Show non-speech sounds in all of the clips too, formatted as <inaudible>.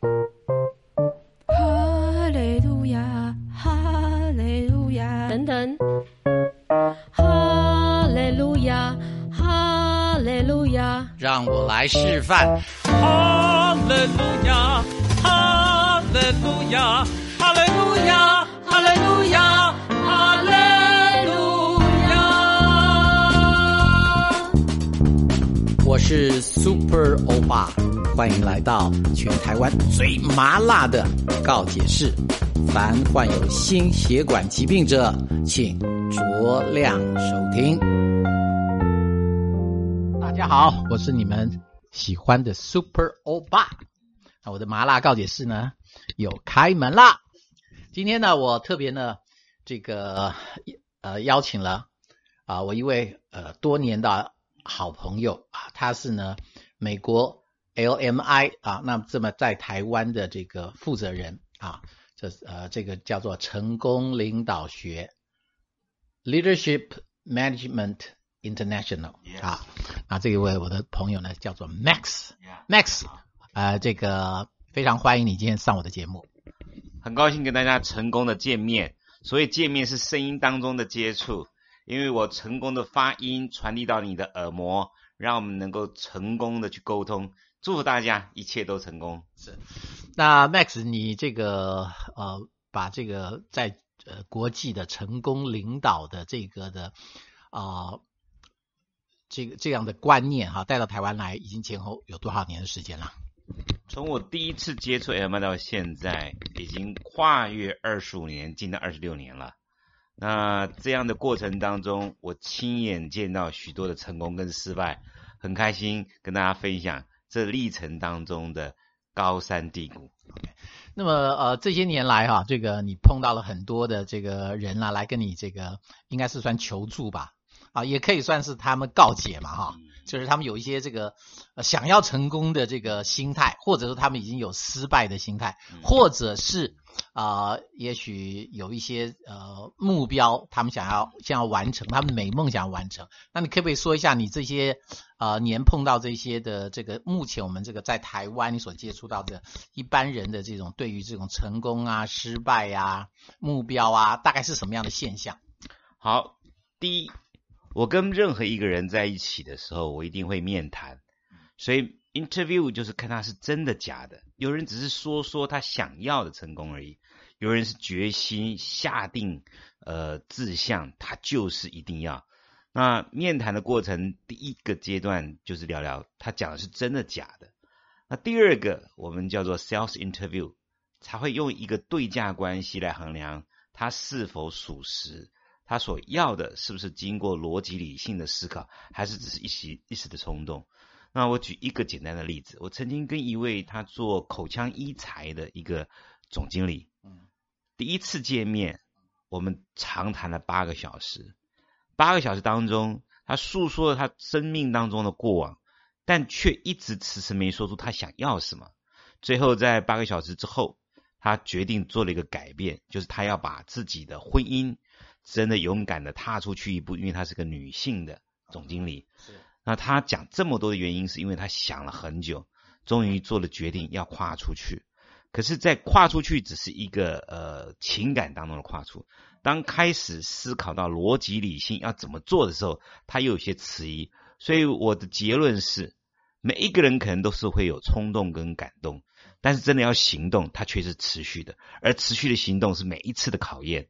哈利路亚，哈利路亚，等等，哈利路亚，哈利路亚，让我来示范。哈利路亚，哈利路亚，我是 Super 欧巴，欢迎来到全台湾最麻辣的告解室。凡患有心血管疾病者，请酌量收听。大家好，我是你们喜欢的 Super 欧巴。那我的麻辣告解室呢，有开门啦。今天呢，我特别呢，这个呃邀请了啊，我一位呃多年的好朋友啊，他是呢美国 LMI 啊，那这么在台湾的这个负责人啊，这呃这个叫做成功领导学 Leadership Management International 啊，那这一位我的朋友呢叫做 Max，Max，呃，这个非常欢迎你今天上我的节目。很高兴跟大家成功的见面。所以见面是声音当中的接触，因为我成功的发音传递到你的耳膜，让我们能够成功的去沟通。祝福大家一切都成功。是那 Max，你这个呃，把这个在呃国际的成功领导的这个的啊、这个这样的观念哈，带到台湾来，已经前后有多少年的时间了？从我第一次接触 M 到现在，已经跨越二十五年，近到二十六年了。那这样的过程当中，我亲眼见到许多的成功跟失败，很开心跟大家分享这历程当中的高山低谷。那么呃这些年来哈，这个你碰到了很多的这个人啊、来跟你这个应该是算求助吧，啊，也可以算是他们告解嘛哈，就是他们有一些这个、呃想要成功的这个心态，或者说他们已经有失败的心态，或者是啊、呃也许有一些呃目标，他们想要想要完成，他们美梦想要完成。那你可不可以说一下你这些呃年碰到这些的这个目前我们这个在台湾你所接触到的一般人的这种对于这种成功啊、失败呀、目标啊，大概是什么样的现象？好，第一，我跟任何一个人在一起的时候，我一定会面谈，所以 interview 就是看他是真的假的。有人只是说说他想要的成功而已，有人是决心下定呃志向，他就是一定要。那面谈的过程，第一个阶段就是聊聊他讲的是真的假的。那第二个我们叫做 sales interview，才会用一个对价关系来衡量他是否属实。他所要的是不是经过逻辑理性的思考，还是只是一时一时的冲动？那我举一个简单的例子，我曾经跟一位他做口腔医材的一个总经理，第一次见面，我们长谈了八个小时，八个小时当中，他诉说了他生命当中的过往，但却一直迟迟没说出他想要什么。最后在八个小时之后，他决定做了一个改变，就是他要把自己的婚姻真的勇敢的踏出去一步，因为她是个女性的总经理。那她讲这么多的原因，是因为她想了很久，终于做了决定要跨出去。可是，在跨出去只是一个呃情感当中的跨出，当开始思考到逻辑理性要怎么做的时候，她又有些迟疑。所以我的结论是，每一个人可能都是会有冲动跟感动，但是真的要行动，它却是持续的，而持续的行动是每一次的考验。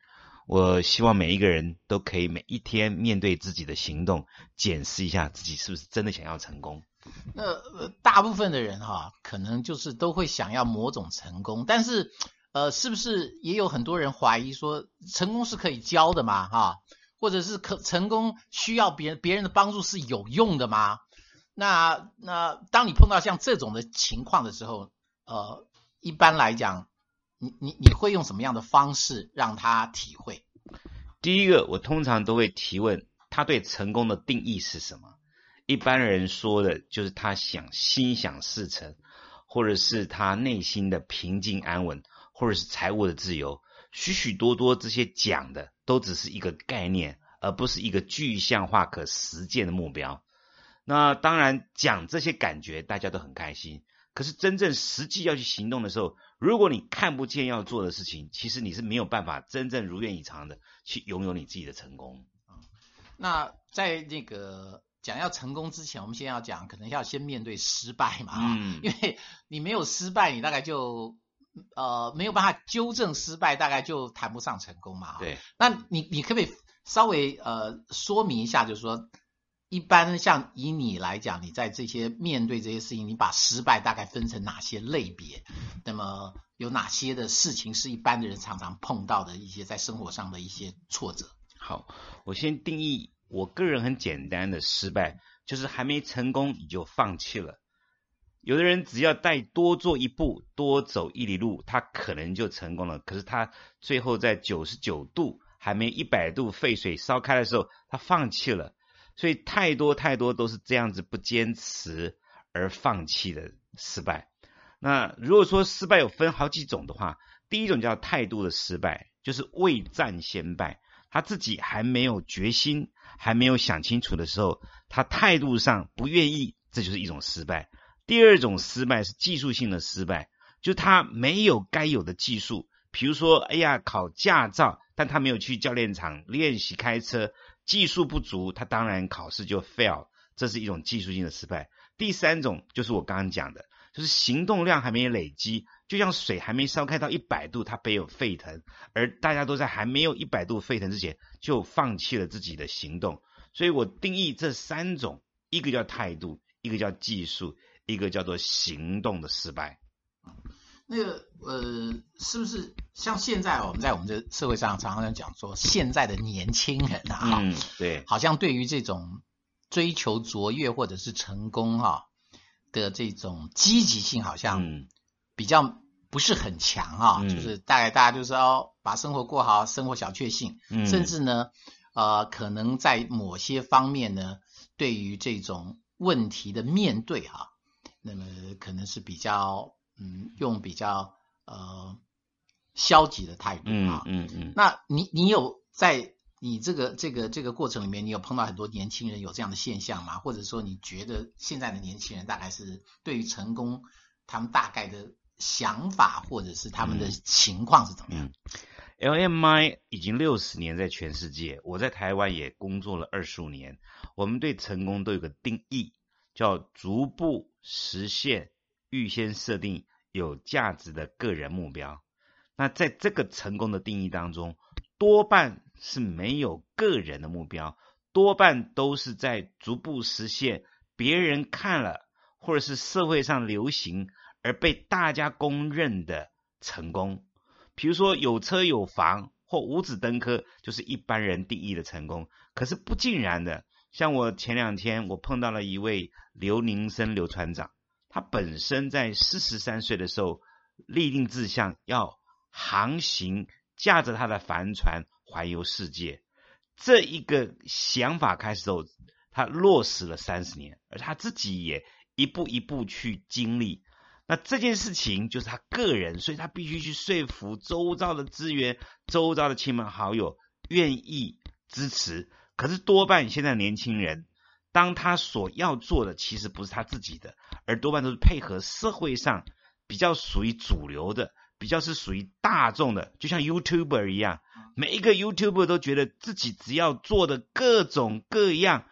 我希望每一个人都可以每一天面对自己的行动，检视一下自己是不是真的想要成功。那、呃、大部分的人哈，可能就是都会想要某种成功，但是呃，是不是也有很多人怀疑说，成功是可以教的吗？哈，或者是可成功需要别人别人的帮助是有用的吗？那那当你碰到像这种的情况的时候，呃，一般来讲，你你你会用什么样的方式让他体会？第一个，我通常都会提问他对成功的定义是什么。一般人说的就是他想心想事成，或者是他内心的平静安稳，或者是财务的自由。许许多多这些讲的都只是一个概念，而不是一个具象化可实践的目标。那当然讲这些感觉大家都很开心，可是真正实际要去行动的时候，如果你看不见要做的事情，其实你是没有办法真正如愿以偿的去拥有你自己的成功。那在那个讲要成功之前，我们先要讲，可能要先面对失败嘛，啊嗯 <laughs> 因为你没有失败，你大概就呃没有办法纠正失败，大概就谈不上成功嘛。啊，对，那你你可不可以稍微呃说明一下，就是说，一般像以你来讲，你在这些面对这些事情，你把失败大概分成哪些类别？那么有哪些的事情是一般的人常常碰到的一些在生活上的一些挫折？好，我先定义我个人很简单的失败，就是还没成功你就放弃了。有的人只要再多做一步，多走一里路，他可能就成功了。可是他最后在九十九度还没一百度沸水烧开的时候，他放弃了。所以太多太多都是这样子不坚持而放弃的失败。那如果说失败有分好几种的话，第一种叫态度的失败，就是未战先败。他自己还没有决心，还没有想清楚的时候，他态度上不愿意，这就是一种失败。第二种失败是技术性的失败，就他没有该有的技术，比如说，哎呀，考驾照，但他没有去教练场练习开车，技术不足，他当然考试就 fail，这是一种技术性的失败。第三种就是我刚刚讲的，就是行动量还没有累积，就像水还没烧开到一百度，它没有沸腾，而大家都在还没有一百度沸腾之前就放弃了自己的行动。所以我定义这三种，一个叫态度，一个叫技术，一个叫做行动的失败。那个呃，是不是像现在我们在我们这社会上常常讲说，现在的年轻人啊，哈嗯，对，好像对于这种追求卓越或者是成功哈、的这种积极性，好像嗯。比较不是很强啊，嗯就是大概大家就是要把生活过好，生活小确幸，嗯，甚至呢，呃，可能在某些方面呢，对于这种问题的面对哈、那么可能是比较嗯，用比较呃消极的态度嗯啊。嗯嗯，那你你有在你这个这个这个过程里面，你有碰到很多年轻人有这样的现象吗？或者说你觉得现在的年轻人大概是对于成功，他们大概的想法或者是他们的嗯情况是怎么样？LMI 已经六十年在全世界，我在台湾也工作了二十五年。我们对成功都有个定义，叫逐步实现预先设定有价值的个人目标。那在这个成功的定义当中，多半是没有个人的目标，多半都是在逐步实现别人看了或者是社会上流行而被大家公认的成功。比如说有车有房或五子登科，就是一般人定义的成功。可是不尽然的，像我前两天我碰到了一位刘宁生刘船长，他本身在四十三岁的时候立定志向要航行，驾着他的帆船环游世界。这一个想法开始后，他落实了三十年，而他自己也一步一步去经历。那这件事情就是他个人，所以他必须去说服周遭的资源、周遭的亲朋好友愿意支持。可是多半现在年轻人，当他所要做的其实不是他自己的，而多半都是配合社会上比较属于主流的、比较是属于大众的，就像 YouTuber 一样，每一个 YouTuber 都觉得自己只要做的各种各样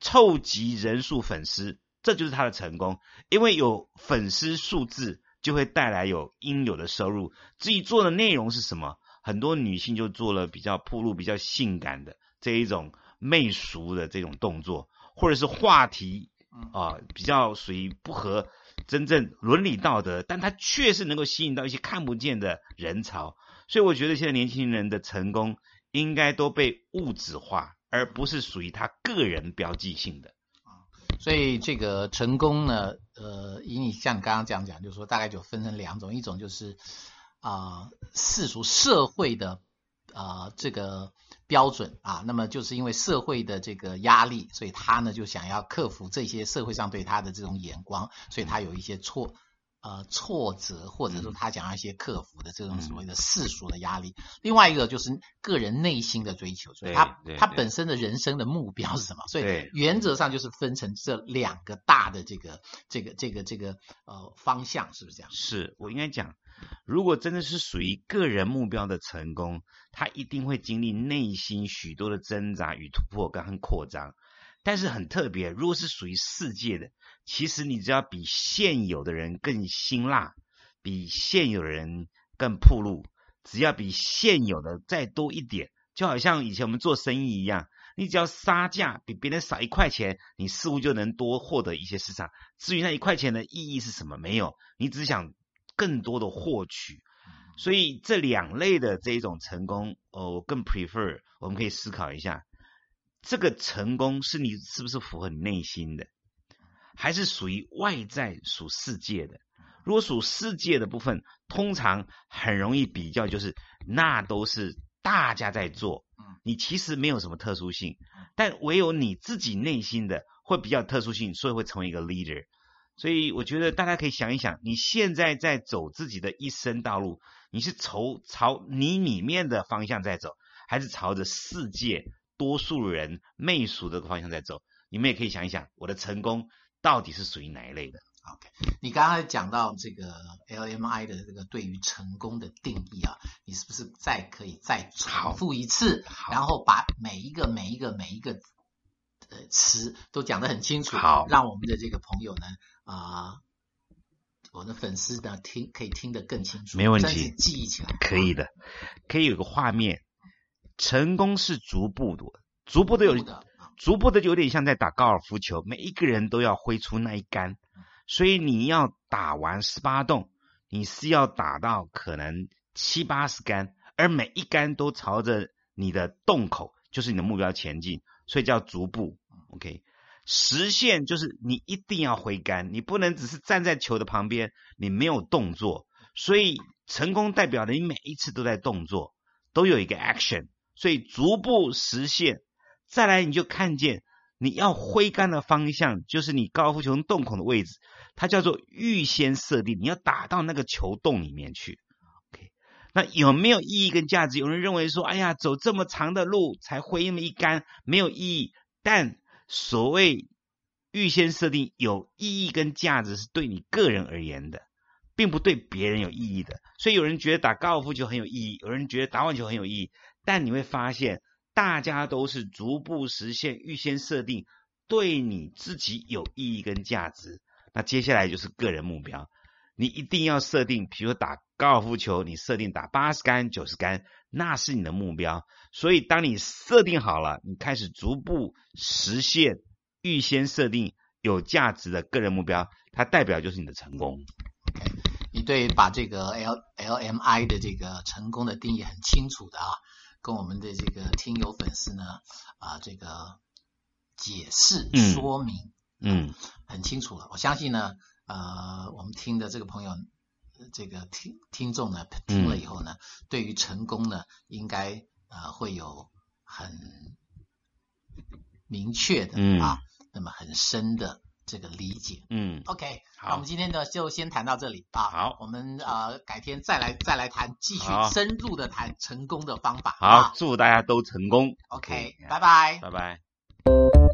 凑集人数粉丝，这就是他的成功。因为有粉丝数字，就会带来有应有的收入。至于做的内容是什么，很多女性就做了比较铺路、比较性感的这一种媚俗的这种动作，或者是话题啊、比较属于不合真正伦理道德，但它确实能够吸引到一些看不见的人潮。所以我觉得现在年轻人的成功应该都被物质化，而不是属于他个人标记性的。所以这个成功呢，呃，以你像你刚刚这样讲，就是说大概就分成两种，一种就是啊、世俗社会的啊、这个标准啊，那么就是因为社会的这个压力，所以他呢就想要克服这些社会上对他的这种眼光，所以他有一些挫呃挫折，或者说嗯他想要一些克服的这种所谓的世俗的压力。另外一个就是个人内心的追求，所以他他本身的人生的目标是什么？所以原则上就是分成这两个大的这个这个这个这个呃方向，是不是这样？是我应该讲，如果真的是属于个人目标的成功，他一定会经历内心许多的挣扎与突破跟扩张。但是很特别，如果是属于世界的，其实你只要比现有的人更辛辣，比现有的人更铺路，只要比现有的再多一点，就好像以前我们做生意一样，你只要杀价比别人少一块钱，你似乎就能多获得一些市场。至于那一块钱的意义是什么，没有，你只想更多的获取。所以这两类的这一种成功，哦，我更 prefer，我们可以思考一下，这个成功是你是不是符合你内心的，还是属于外在属世界的？如果属世界的部分，通常很容易比较，就是那都是大家在做嗯，你其实没有什么特殊性，但唯有你自己内心的会比较特殊性，所以会成为一个 leader。所以我觉得大家可以想一想，你现在在走自己的一生道路，你是朝朝你里面的方向在走，还是朝着世界多数人媚俗的方向在走？你们也可以想一想，我的成功到底是属于哪一类的？OK，你刚刚讲到这个 LMI 的这个对于成功的定义啊，你是不是再可以再重复一次，然后把每一个每一个每一个呃词都讲得很清楚，好让我们的这个朋友呢啊、我的粉丝呢听可以听得更清楚，没问题记忆起来，可以的，可以有个画面。成功是逐步的，逐步的有逐步的就有点像在打高尔夫球，每一个人都要挥出那一杆，所以你要打完十八洞，你是要打到可能七八十杆，而每一杆都朝着你的洞口，就是你的目标前进，所以叫逐步。OK，实现就是你一定要挥杆，你不能只是站在球的旁边，你没有动作。所以成功代表的你每一次都在动作，都有一个 action，所以逐步实现。再来，你就看见你要挥杆的方向，就是你高尔夫球洞孔的位置，它叫做预先设定，你要打到那个球洞里面去。OK，那有没有意义跟价值？有人认为说，哎呀，走这么长的路才挥那么一杆，没有意义。但所谓预先设定有意义跟价值，是对你个人而言的，并不对别人有意义的。所以有人觉得打高尔夫球很有意义，有人觉得打网球很有意义，但你会发现，大家都是逐步实现预先设定对你自己有意义跟价值。那接下来就是个人目标，你一定要设定，比如说打高尔夫球，你设定打八十杆、九十杆，那是你的目标。所以当你设定好了，你开始逐步实现预先设定有价值的个人目标，它代表就是你的成功。你对把这个 L L M I 的这个成功的定义很清楚的啊，跟我们的这个听友粉丝呢啊这个解释嗯说明嗯，很清楚了。我相信呢，呃，我们听的这个朋友，呃这个听听众呢听了以后呢，对于成功呢，应该呃会有很明确的、嗯啊，那么很深的这个理解。嗯，OK，好那我们今天呢就先谈到这里啊。好我们呃改天再来再来谈，继续深入的谈成功的方法。好啊，祝大家都成功。，OK，嗯拜拜。拜拜。